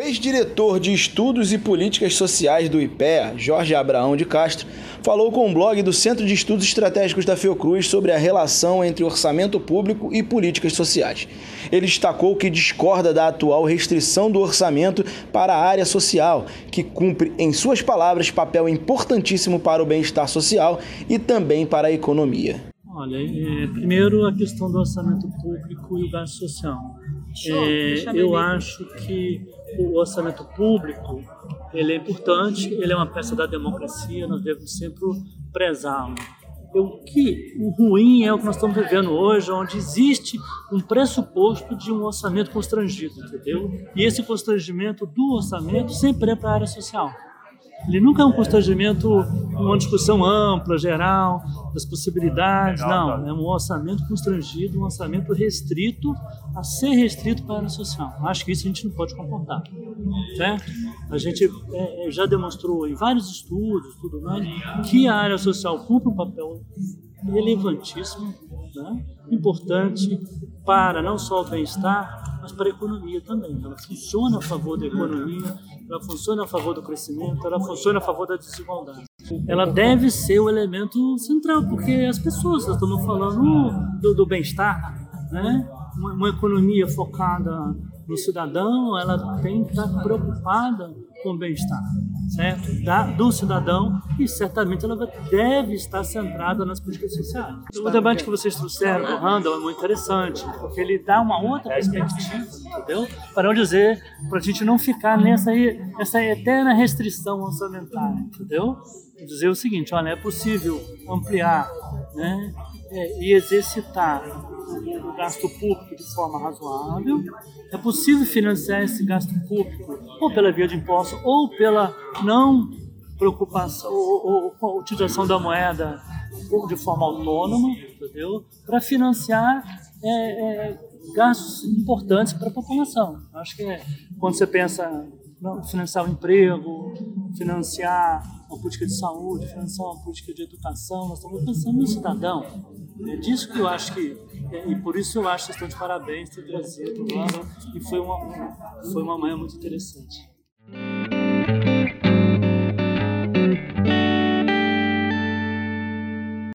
ex-diretor de Estudos e Políticas Sociais do IPEA, Jorge Abraão de Castro, falou com o blog do Centro de Estudos Estratégicos da Fiocruz sobre a relação entre orçamento público e políticas sociais. Ele destacou que discorda da atual restrição do orçamento para a área social, que cumpre, em suas palavras, papel importantíssimo para o bem-estar social e também para a economia. Olha, é, primeiro a questão do orçamento público e o gasto social. É, eu acho que o orçamento público ele é importante, ele é uma peça da democracia, nós devemos sempre prezá-lo. O que o ruim é o que nós estamos vivendo hoje, onde existe um pressuposto de um orçamento constrangido, entendeu? E esse constrangimento do orçamento sempre é para a área social. Ele nunca é um constrangimento, uma discussão ampla, geral, das possibilidades. Não, é um orçamento constrangido, um orçamento restrito, a ser restrito para a área social. Acho que isso a gente não pode comportar. Certo? A gente é, é já demonstrou em vários estudos tudo mais, que a área social cumpre um papel relevantíssimo, né? importante para não só o bem-estar, mas para a economia também. Ela funciona a favor da economia, ela funciona a favor do crescimento, ela funciona a favor da desigualdade. Ela deve ser o elemento central, porque as pessoas, nós estamos falando do, do bem-estar, né? Uma, uma, economia focada no cidadão, ela tem que estar preocupada com o bem-estar, certo? Da, do cidadão e certamente ela deve estar centrada nas políticas sociais. O debate que vocês trouxeram do Randall é muito interessante, porque ele dá uma outra perspectiva, entendeu? Para dizer, para a gente não ficar nessa essa eterna restrição orçamentária, entendeu? Dizer o seguinte, olha, é possível ampliar, né? É, e exercitar o gasto público de forma razoável. É possível financiar esse gasto público ou pela via de impostos ou pela não preocupação ou, ou, ou utilização da moeda de forma autônoma, entendeu? Para financiar é, é, gastos importantes para a população. Acho que é, quando você pensa financiar o emprego, financiar uma política de saúde, financiar uma política de educação, nós estamos pensando no cidadão. É disso que eu acho que, é, e por isso eu acho que estão de parabéns ter trazido, e foi uma, foi uma manhã muito interessante.